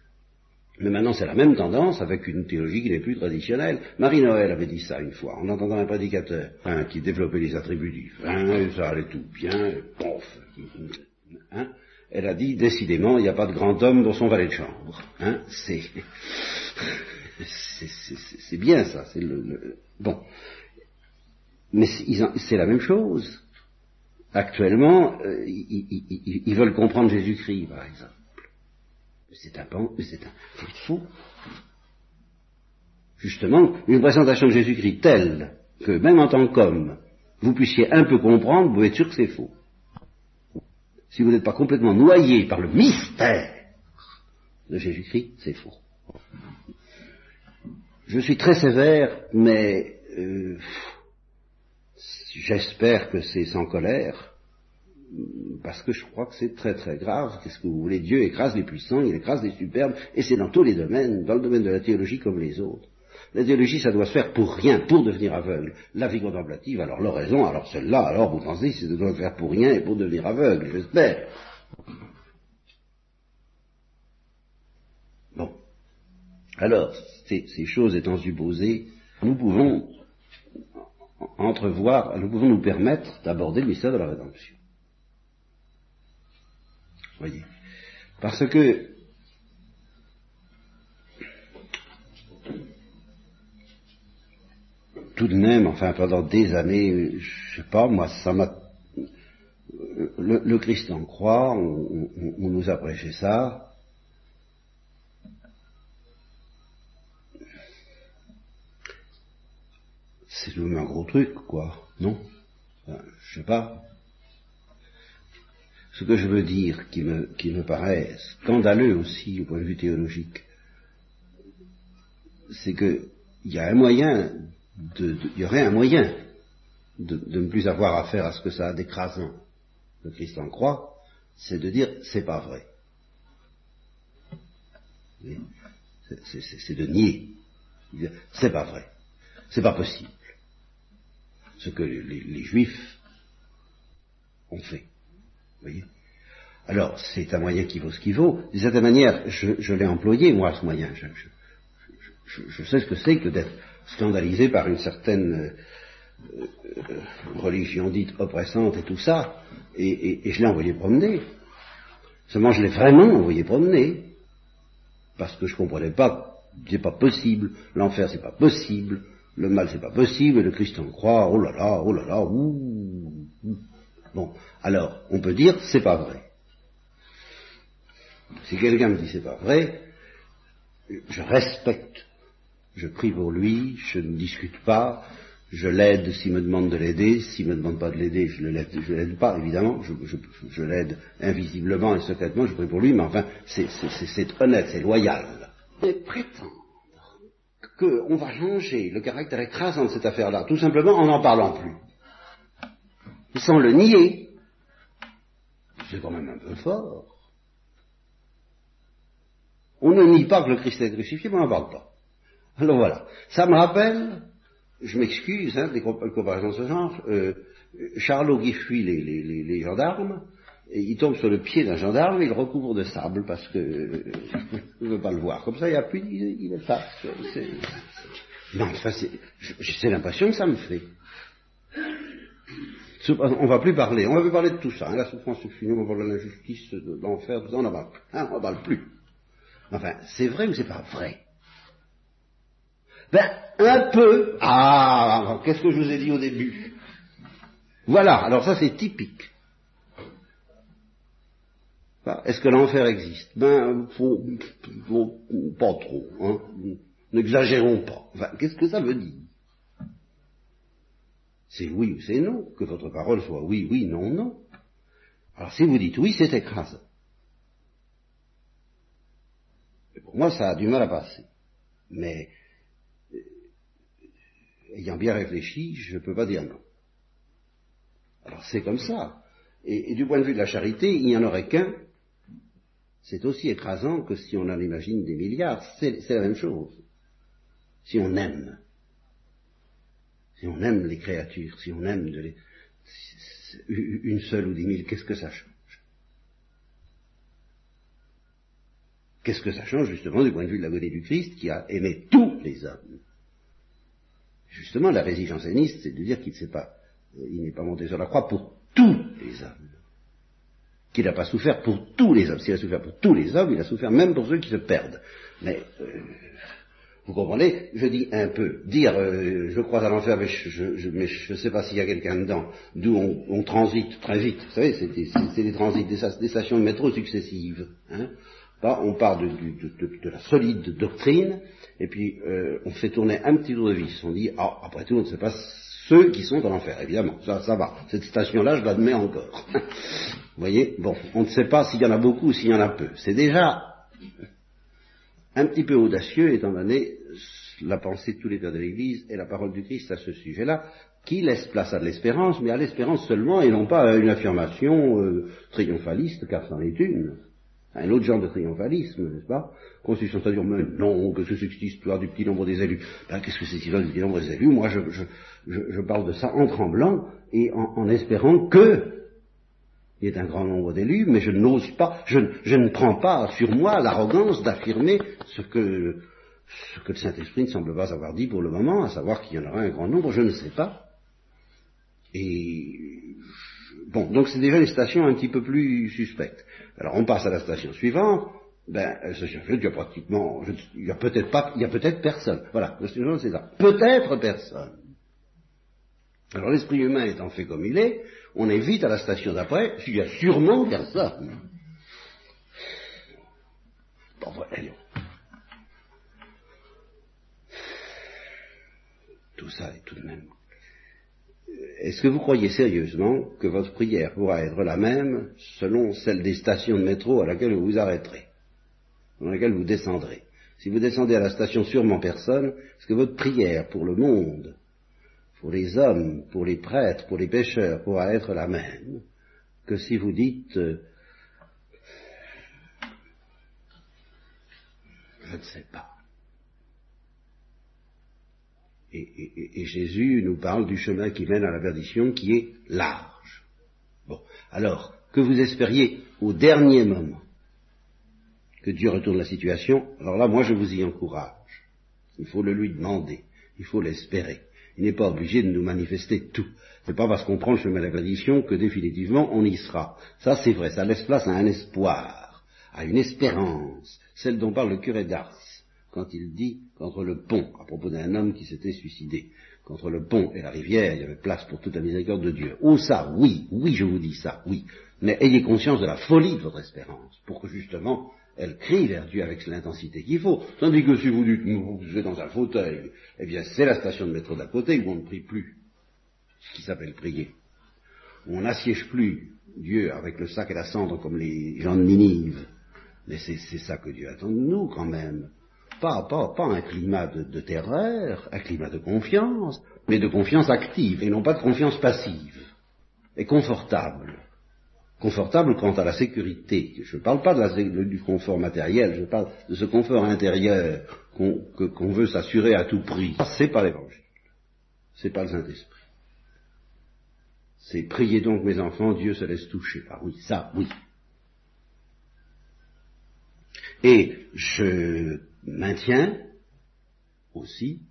Mais maintenant, c'est la même tendance avec une théologie qui n'est plus traditionnelle. Marie-Noël avait dit ça une fois, en entendant un prédicateur hein, qui développait les attributs divins, ça allait tout bien, pof. Hein, elle a dit, décidément, il n'y a pas de grand homme dans son valet de chambre. Hein, c'est, c'est bien ça. C'est le, bon, mais c'est la même chose. Actuellement, euh, ils veulent comprendre Jésus-Christ, par exemple. C'est un, c'est un, fou. Justement, une présentation de Jésus-Christ telle que même en tant qu'homme, vous puissiez un peu comprendre, vous être sûr que c'est faux. Si vous n'êtes pas complètement noyé par le mystère de Jésus-Christ, c'est faux. Je suis très sévère, mais euh, j'espère que c'est sans colère parce que je crois que c'est très très grave. Qu'est-ce que vous voulez? Dieu écrase les puissants, il écrase les superbes, et c'est dans tous les domaines, dans le domaine de la théologie comme les autres. La théologie, ça doit se faire pour rien, pour devenir aveugle. La vie contemplative, alors l'oraison, alors celle-là, alors vous pensez, c'est de doit faire pour rien et pour devenir aveugle, j'espère. Bon. Alors, ces, ces choses étant supposées, nous pouvons entrevoir, nous pouvons nous permettre d'aborder le mystère de la rédemption. Voyez. Parce que tout de même, enfin pendant des années, je sais pas, moi ça m'a le, Christ en croix, on, nous a prêché ça. C'est tout un gros truc, quoi, non? Je sais pas. Ce que je veux dire, qui me, qui me paraît scandaleux aussi au point de vue théologique, c'est qu'il y a un moyen, il y aurait un moyen de, de, ne plus avoir affaire à ce que ça a d'écrasant le Christ en croit, c'est de dire c'est pas vrai. C'est de nier. C'est pas vrai. C'est pas possible. Ce que les, Juifs ont fait. Voyez? Alors, c'est un moyen qui vaut ce qu'il vaut. De cette manière, je, l'ai employé, moi, ce moyen. Je, sais ce que c'est que d'être scandalisé par une certaine euh, religion dite oppressante et tout ça, et, je l'ai envoyé promener. Seulement, je l'ai vraiment envoyé promener, parce que je ne comprenais pas, c'est pas possible, l'enfer c'est pas possible, le mal c'est pas possible, et le Christ en croit, oh là là, oh là là, ouh, Bon, alors, on peut dire, c'est pas vrai. Si quelqu'un me dit c'est pas vrai, je respecte, je prie pour lui, je ne discute pas, je l'aide s'il me demande de l'aider, s'il me demande pas de l'aider, je ne l'aide pas, évidemment, je, l'aide invisiblement et secrètement, je prie pour lui, mais enfin, c'est honnête, c'est loyal. Et prétendre qu'on va changer le caractère écrasant de cette affaire-là, tout simplement en n'en parlant plus, sans le nier, c'est quand même un peu fort. On ne nie pas que le Christ est crucifié, mais on n'en parle pas. Alors voilà, ça me rappelle je m'excuse hein, des comparaisons de ce genre, euh, Charlot qui fuit les, gendarmes, et il tombe sur le pied d'un gendarme, il recouvre de sable parce que euh, [LAUGHS] ne veut pas le voir. Comme ça, il n'y a plus, il, il efface. Non, enfin, c'est l'impression que ça me fait. On va plus parler, on va plus parler de tout ça, hein, la souffrance est finie, on va parler de l'injustice, de l'enfer, on n'en parle, hein, on parle plus. Enfin, c'est vrai ou c'est pas vrai? Ben, un peu. Ah, qu'est-ce que je vous ai dit au début? Voilà, alors ça c'est typique. Est-ce que l'enfer existe? Ben, faut, pas trop. Hein. N'exagérons pas. Qu'est-ce que ça veut dire? C'est oui ou c'est non. Que votre parole soit oui, oui, non, non. Alors si vous dites oui, c'est écrasant. pour moi, ça a du mal à passer. Mais ayant bien réfléchi, je ne peux pas dire non. Alors c'est comme ça. Et, du point de vue de la charité, il n'y en aurait qu'un. C'est aussi écrasant que si on en imagine des milliards. C'est la même chose. Si on aime, si on aime les créatures, si on aime une seule ou dix mille, qu'est-ce que ça change? Qu'est-ce que ça change justement du point de vue de la beauté du Christ qui a aimé tous les hommes? Justement, la résistance janséniste, c'est de dire qu'il ne pas, il n'est pas monté sur la croix pour tous les hommes. Qu'il n'a pas souffert pour tous les hommes. S'il a souffert pour tous les hommes, il a souffert même pour ceux qui se perdent. Mais, euh, vous comprenez? Je dis un peu. Dire, euh, je crois à l'enfer, mais je ne sais pas s'il y a quelqu'un dedans, d'où on, transite très vite. Vous savez, c'est des, transits, des, stations de métro successives. Hein on part de, la solide doctrine, et puis euh, on fait tourner un petit tour de vis. On dit, ah, après tout, on ne sait pas ceux qui sont en enfer, évidemment, ça, ça va. Cette station-là, je l'admets encore. [LAUGHS] Vous voyez? Bon, on ne sait pas s'il y en a beaucoup ou s'il y en a peu. C'est déjà un petit peu audacieux, étant donné la pensée de tous les pères de l'Église et la parole du Christ à ce sujet-là, qui laisse place à de l'espérance, mais à l'espérance seulement, et non pas à une affirmation euh, triomphaliste, car c'en est une. Un autre genre de triomphalisme, n'est-ce pas? Consistant à dire, mais non, que ce cette histoire du petit nombre des élus. Ben, Qu'est-ce que c'est cette histoire du petit nombre des élus? Moi, je, je, je, parle de ça en tremblant et en, espérant que il y ait un grand nombre d'élus, mais je n'ose pas, je, je, ne prends pas sur moi l'arrogance d'affirmer ce que, ce que le Saint-Esprit ne semble pas avoir dit pour le moment, à savoir qu'il y en aura un grand nombre, je ne sais pas. Et bon, donc c'est déjà les stations un petit peu plus suspectes. Alors on passe à la station suivante. Ben, station suivante, il y a pratiquement, il y a peut-être pas, il y a peut-être personne. Voilà, station c'est ça. Peut-être personne. Alors l'esprit humain étant fait comme il est, on est vite à la station d'après, il y a sûrement personne. Bon, voyons. Tout ça est tout de même. Est-ce que vous croyez sérieusement que votre prière pourra être la même selon celle des stations de métro à laquelle vous vous arrêterez, dans laquelle vous descendrez? Si vous descendez à la station sûrement personne, est-ce que votre prière pour le monde pour les hommes, pour les prêtres, pour les pécheurs, pourra être la même que si vous dites euh, je ne sais pas. Et, Jésus nous parle du chemin qui mène à la perdition qui est large. Bon, alors, que vous espériez au dernier moment que Dieu retourne la situation, alors là, moi, je vous y encourage. Il faut le lui demander, il faut l'espérer. Il n'est pas obligé de nous manifester tout. C'est pas parce qu'on prend le chemin de la perdition que définitivement on y sera. Ça c'est vrai, ça laisse place à un espoir, à une espérance, celle dont parle le curé d'Ars quand il dit qu'entre le pont, à propos d'un homme qui s'était suicidé, qu'entre le pont et la rivière, il y avait place pour toute la miséricorde de Dieu. Oh ça, oui, oui, je vous dis ça, oui. Mais ayez conscience de la folie de votre espérance, pour que justement elle crie vers Dieu avec l'intensité qu'il faut. Tandis que si vous dites, vous êtes dans un fauteuil, eh bien c'est la station de métro d'à côté où on ne prie plus, ce qui s'appelle prier. On n'assiège plus Dieu avec le sac et la cendre comme les gens de Ninive. Mais c'est ça que Dieu attend de nous quand même. Pas, pas, pas un climat de, terreur, un climat de confiance, mais de confiance active et non pas de confiance passive et confortable confortable quant à la sécurité. Je ne parle pas du confort matériel, je parle de ce confort intérieur qu'on veut s'assurer à tout prix. C'est pas l'évangile. C'est pas le Saint-Esprit. C'est prier donc mes enfants, Dieu se laisse toucher. Ah oui, ça, oui. Et je maintiens aussi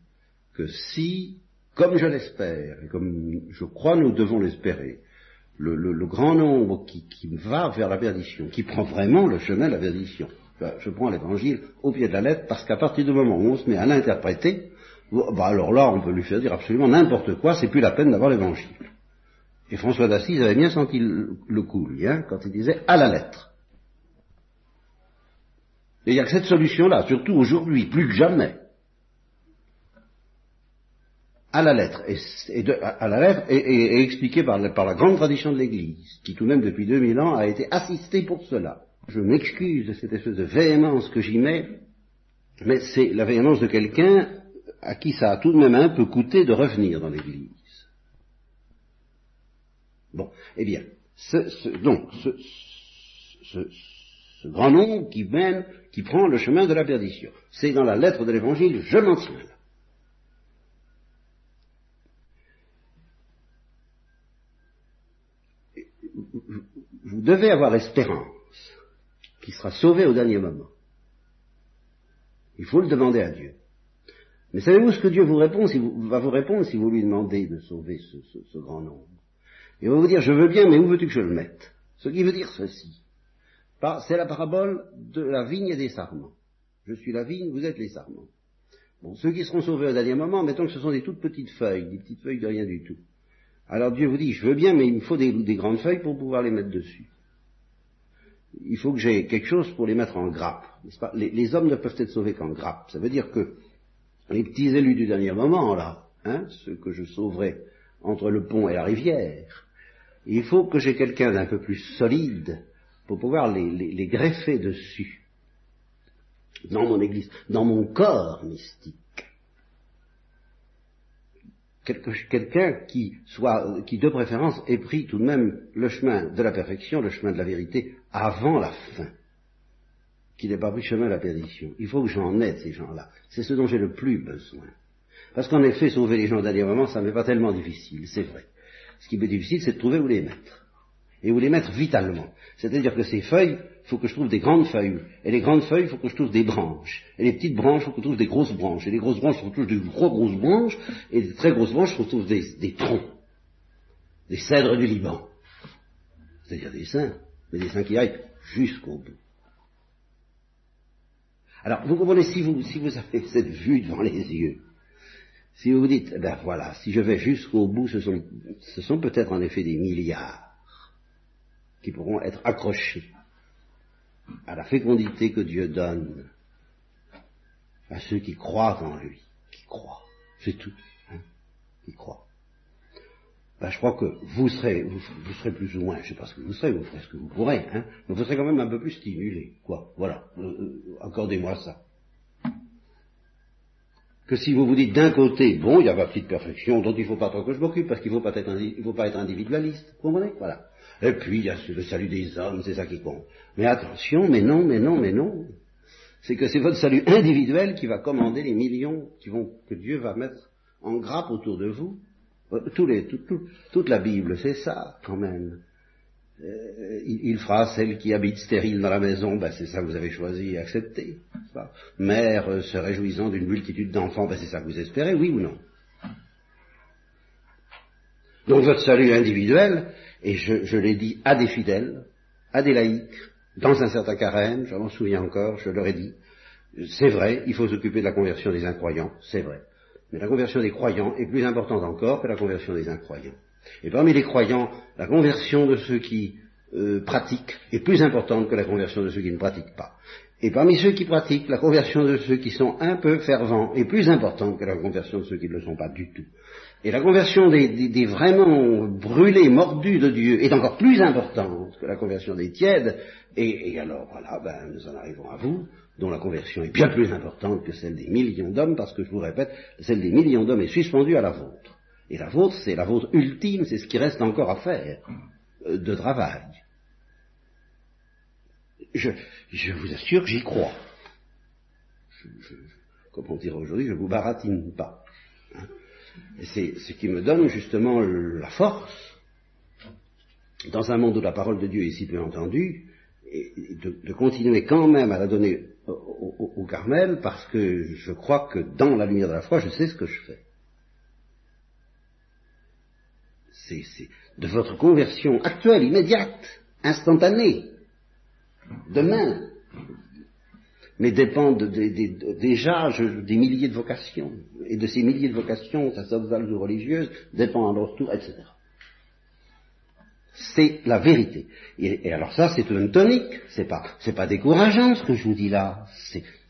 que si, comme je l'espère, et comme je crois nous devons l'espérer, le, grand nombre qui, va vers la perdition, qui prend vraiment le chemin de la perdition. Je prends l'évangile au pied de la lettre parce qu'à partir du moment où on se met à l'interpréter, bah alors là on peut lui faire dire absolument n'importe quoi, c'est plus la peine d'avoir l'évangile. Et François d'Assise avait bien senti le, coup, hein, quand il disait à la lettre. Et il n'y a que cette solution-là, surtout aujourd'hui, plus que jamais à la lettre, et, à la lettre, et, expliqué par, par, la grande tradition de l'Église, qui tout de même depuis 2000 ans a été assistée pour cela. Je m'excuse de cette espèce de véhémence que j'y mets, mais c'est la véhémence de quelqu'un à qui ça a tout de même un peu coûté de revenir dans l'Église. Bon, eh bien, ce, donc, ce, ce, grand nombre qui mène, qui prend le chemin de la perdition, c'est dans la lettre de l'Évangile, je m'en tiens là. vous devez avoir espérance qui sera sauvé au dernier moment. Il faut le demander à Dieu. Mais savez-vous ce que Dieu vous répond si vous, va vous répondre si vous lui demandez de sauver ce, grand nombre? Il va vous dire, je veux bien, mais où veux-tu que je le mette? Ce qui veut dire ceci. C'est la parabole de la vigne et des sarments. Je suis la vigne, vous êtes les sarments. Bon, ceux qui seront sauvés au dernier moment, mettons que ce sont des toutes petites feuilles, des petites feuilles de rien du tout. Alors Dieu vous dit, je veux bien, mais il me faut des, grandes feuilles pour pouvoir les mettre dessus. Il faut que j'ai quelque chose pour les mettre en grappe. Pas? Les, hommes ne peuvent être sauvés qu'en grappe. Ça veut dire que les petits élus du dernier moment, là, hein, ceux que je sauverai entre le pont et la rivière, il faut que j'ai quelqu'un d'un peu plus solide pour pouvoir les, les greffer dessus, dans mon église, dans mon corps mystique quelqu'un qui soit, qui de préférence ait pris tout de même le chemin de la perfection, le chemin de la vérité, avant la fin, qui n'ait pas pris le chemin de la perdition. Il faut que j'en aide ces gens-là. C'est ce dont j'ai le plus besoin. Parce qu'en effet, sauver les gens d'un moment, ça n'est pas tellement difficile, c'est vrai. Ce qui est difficile, c'est de trouver où les mettre. Et où les mettre vitalement. C'est-à-dire que ces feuilles, il faut que je trouve des grandes feuilles. Et les grandes feuilles, il faut que je trouve des branches. Et les petites branches, il faut que je trouve des grosses branches. Et les grosses branches, il faut que je trouve des gros grosses branches. Et les très grosses branches, il faut que je trouve des, troncs. des cèdres du Liban. C'est-à-dire des saints, mais des saints qui aillent jusqu'au bout. Alors, vous comprenez, si vous, si vous avez [LAUGHS] cette vue devant les yeux, si vous vous dites, eh ben voilà, si je vais jusqu'au bout, ce sont, ce sont peut-être en effet des milliards qui pourront être accrochés à la fécondité que Dieu donne à ceux qui croient en lui, qui croient, c'est tout, hein, qui croient. Ben, je crois que vous serez, vous, serez plus ou moins, je ne sais pas ce que vous serez, vous ferez ce que vous pourrez, hein, mais vous serez quand même un peu plus stimulé, quoi. Voilà, euh, euh, accordez-moi ça. Que si vous vous dites d'un côté, bon, il y a ma petite perfection dont il ne faut pas trop que je m'occupe, parce qu'il ne faut, faut pas être individualiste, vous comprenez? Voilà. Et puis, il y a le salut des hommes, c'est ça qui compte. Mais attention, mais non, mais non, mais non. C'est que c'est votre salut individuel qui va commander les millions qui vont, que Dieu va mettre en grappe autour de vous. Euh, toute la Bible, c'est ça, quand même. Euh, il, fera celle qui habite stérile dans la maison, ben c'est ça que vous avez choisi et accepté. Mère euh, se réjouissant d'une multitude d'enfants, ben c'est ça que vous espérez, oui ou non? Donc votre salut individuel, et je, l'ai dit à des fidèles, à des laïcs, dans un certain carême, je m'en souviens encore, je leur ai dit, c'est vrai, il faut s'occuper de la conversion des incroyants, c'est vrai. Mais la conversion des croyants est plus importante encore que la conversion des incroyants. Et parmi les croyants, la conversion de ceux qui euh, pratiquent est plus importante que la conversion de ceux qui ne pratiquent pas. Et parmi ceux qui pratiquent, la conversion de ceux qui sont un peu fervents est plus importante que la conversion de ceux qui ne le sont pas du tout. Et la conversion des, vraiment brûlés, mordus de Dieu est encore plus importante que la conversion des tièdes. Et, et alors, voilà, ben, nous en arrivons à vous, dont la conversion est bien plus importante que celle des millions d'hommes, parce que je vous répète, celle des millions d'hommes est suspendue à la vôtre. Et la vôtre, c'est la vôtre ultime, c'est ce qui reste encore à faire euh, de travail. Je, je vous assure j'y crois. Je, comme on dirait aujourd'hui, je ne vous baratine pas. Hein. C'est ce qui me donne justement la force, dans un monde où la parole de Dieu est si peu entendue, de, continuer quand même à la donner au, Carmel, parce que je crois que dans la lumière de la foi, je sais ce que je fais. C'est de votre conversion actuelle, immédiate, instantanée, demain, mais dépendent déjà des milliers de vocations. Et de ces milliers de vocations, sa sauvegarde religieuse dépend à leur tour, etc. C'est la vérité. Et, alors ça, c'est une tonique. C'est pas, pas décourageant ce que je vous dis là.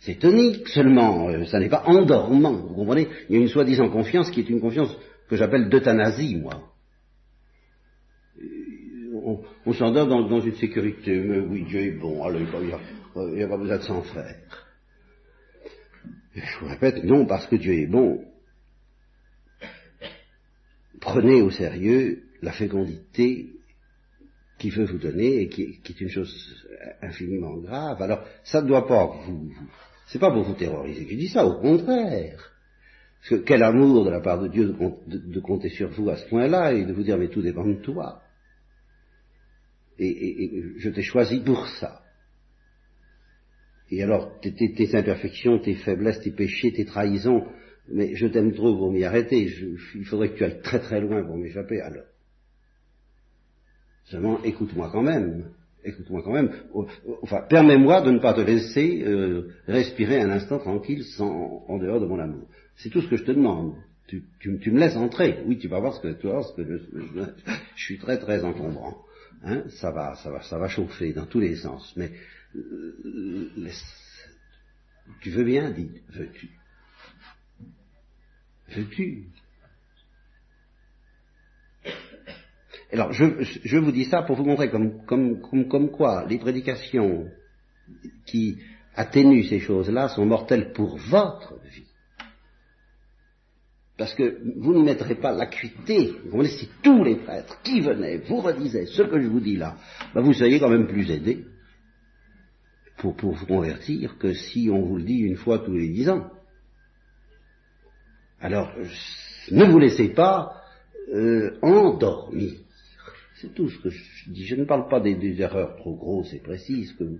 C'est, tonique seulement. Euh, ça n'est pas endormant. Vous comprenez? Il y a une soi-disant confiance qui est une confiance que j'appelle d'euthanasie, moi. Euh, on, s'endort dans, une sécurité. Mais oui, Dieu est bon. Alors, il n'y a, pas besoin de s'en faire. je vous répète, non, parce que Dieu est bon. Prenez au sérieux la fécondité qu'il veut vous donner et qui, est une chose infiniment grave. Alors, ça ne doit pas vous, c'est pas pour vous terroriser que je dis ça, au contraire. Parce que quel amour de la part de Dieu de, compter sur vous à ce point-là et de vous dire mais tout dépend de toi. Et, je t'ai choisi pour ça. Et alors, tes, tes, imperfections, tes faiblesses, tes péchés, tes trahisons, mais je t'aime trop pour m'y arrêter, il faudrait que tu ailles très très loin pour m'échapper, alors Seulement, écoute-moi quand même. Écoute-moi quand même. Enfin, permets-moi de ne pas te laisser euh, respirer un instant tranquille sans, en dehors de mon amour. C'est tout ce que je te demande. Tu, me laisses entrer. Oui, tu vas voir ce que, tu vas voir ce que je, je, suis très très encombrant. Hein, ça va, ça va, ça va chauffer dans tous les sens. Mais euh, tu veux bien, dis, veux-tu? Veux-tu? Alors, je, vous dis ça pour vous montrer comme, comme, quoi les prédications qui atténuent ces choses-là sont mortelles pour votre vie. Parce que vous ne mettrez pas l'acuité, vous si tous les prêtres qui venaient vous redisaient ce que je vous dis là, ben vous seriez quand même plus aidés pour, pour vous convertir que si on vous le dit une fois tous les dix ans. Alors, ne vous laissez pas euh, endormir. C'est tout ce que je dis. Je ne parle pas des, erreurs trop grosses et précises que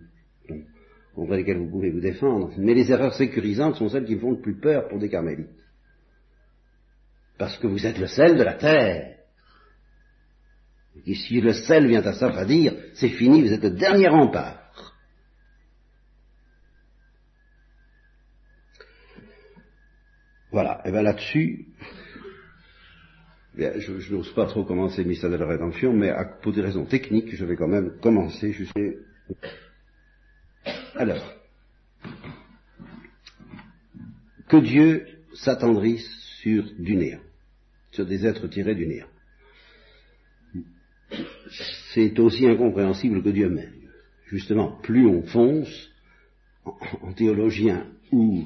contre lesquelles vous pouvez vous défendre, mais les erreurs sécurisantes sont celles qui font le plus peur pour des carmélites. Parce que vous êtes le sel de la terre. Et si le sel vient à s'affadir, c'est fini, vous êtes le dernier rempart. Voilà, et bien là-dessus, je, n'ose pas trop commencer le mystère de la rédemption, mais pour des raisons techniques, je vais quand même commencer jusqu'à... Alors, que Dieu s'attendrisse sur du néant, sur des êtres tirés du néant. C'est aussi incompréhensible que Dieu même. Justement, plus on fonce en théologien ou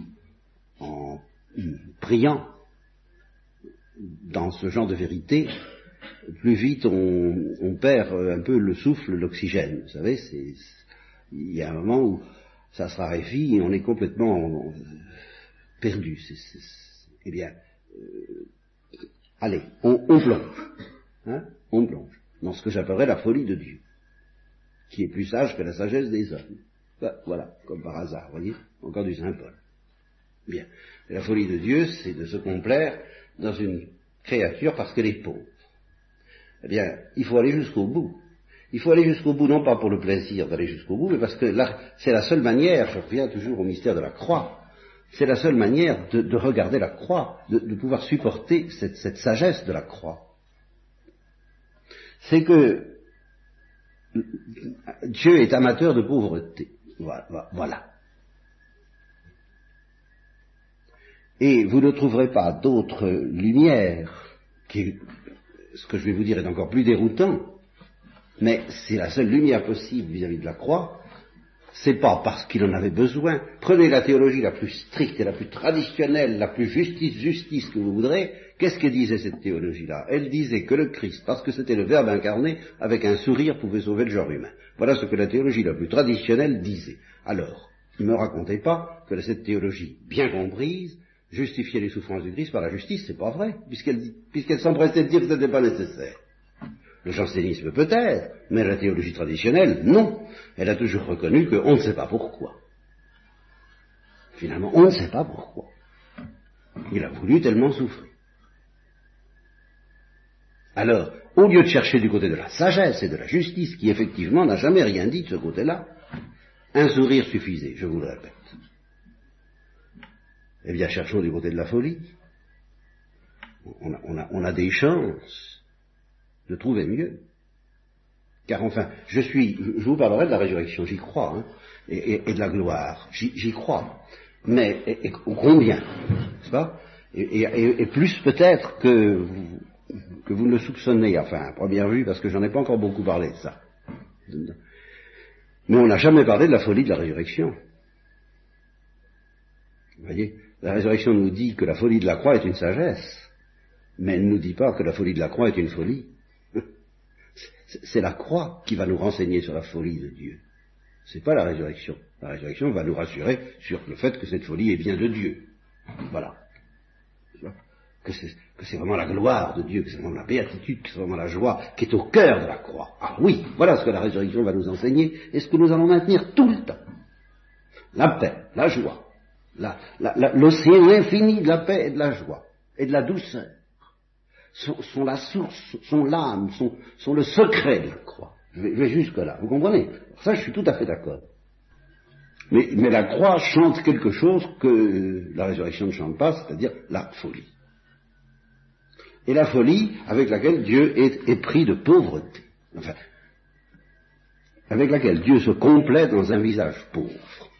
en priant dans ce genre de vérité, plus vite on, perd un peu le souffle, l'oxygène. Vous savez, il y a un moment où ça se raréfie et on est complètement perdu. eh bien, euh, allez, on, plonge, hein, on plonge dans ce que j'appellerais la folie de Dieu, qui est plus sage que la sagesse des hommes. Voilà, comme par hasard, vous voyez, encore du Saint Paul. Bien. la folie de Dieu, c'est de se complaire dans une créature parce qu'elle est pauvre. Eh bien, il faut aller jusqu'au bout. Il faut aller jusqu'au bout, non pas pour le plaisir d'aller jusqu'au bout, mais parce que c'est la seule manière, je reviens toujours au mystère de la croix, c'est la seule manière de, regarder la croix, de, pouvoir supporter cette, sagesse de la croix. C'est que Dieu est amateur de pauvreté. Voilà. Et vous ne trouverez pas d'autre lumière, qui, ce que je vais vous dire est encore plus déroutant, mais c'est la seule lumière possible vis-à-vis de la croix, c'est pas parce qu'il en avait besoin. Prenez la théologie la plus stricte et la plus traditionnelle, la plus justice, justice que vous voudrez. Qu'est-ce que disait cette théologie-là? Elle disait que le Christ, parce que c'était le Verbe incarné, avec un sourire pouvait sauver le genre humain. Voilà ce que la théologie la plus traditionnelle disait. Alors, ne me racontez pas que cette théologie bien comprise justifier les souffrances du Christ par la justice, c'est pas vrai, puisqu'elle s'empressait de dire que ce n'était pas nécessaire. Le jansénisme peut-être, mais la théologie traditionnelle, non. Elle a toujours reconnu qu'on ne sait pas pourquoi. Finalement, on ne sait pas pourquoi. Il a voulu tellement souffrir. Alors, au lieu de chercher du côté de la sagesse et de la justice, qui effectivement n'a jamais rien dit de ce côté-là, un sourire suffisait, je vous le répète. Eh bien, cherchons du côté de la folie. On a, des chances de trouver mieux. Car enfin, je suis, je vous parlerai de la résurrection, j'y crois, hein, et, de la gloire, j'y crois. Mais combien, n'est-ce pas? Et, plus peut-être que vous, que vous ne le soupçonnez, enfin, à première vue, parce que j'en ai pas encore beaucoup parlé de ça. Mais on n'a jamais parlé de la folie de la résurrection. Vous voyez la résurrection nous dit que la folie de la croix est une sagesse, mais elle ne nous dit pas que la folie de la croix est une folie. C'est la croix qui va nous renseigner sur la folie de Dieu. C'est pas la résurrection. La résurrection va nous rassurer sur le fait que cette folie est bien de Dieu. Voilà. Que c'est vraiment la gloire de Dieu, que c'est vraiment la béatitude, que c'est vraiment la joie qui est au cœur de la croix. Ah oui, voilà ce que la résurrection va nous enseigner et ce que nous allons maintenir tout le temps. La paix, la joie, l'océan infini de la paix et de la joie et de la douceur sont, la source, sont l'âme, sont, le secret de la croix. Je vais, jusque-là, vous comprenez? Ça, je suis tout à fait d'accord. Mais, la croix chante quelque chose que la résurrection ne chante pas, c'est-à-dire la folie. Et la folie avec laquelle Dieu est, est pris de pauvreté. Enfin, avec laquelle Dieu se complète dans un visage pauvre.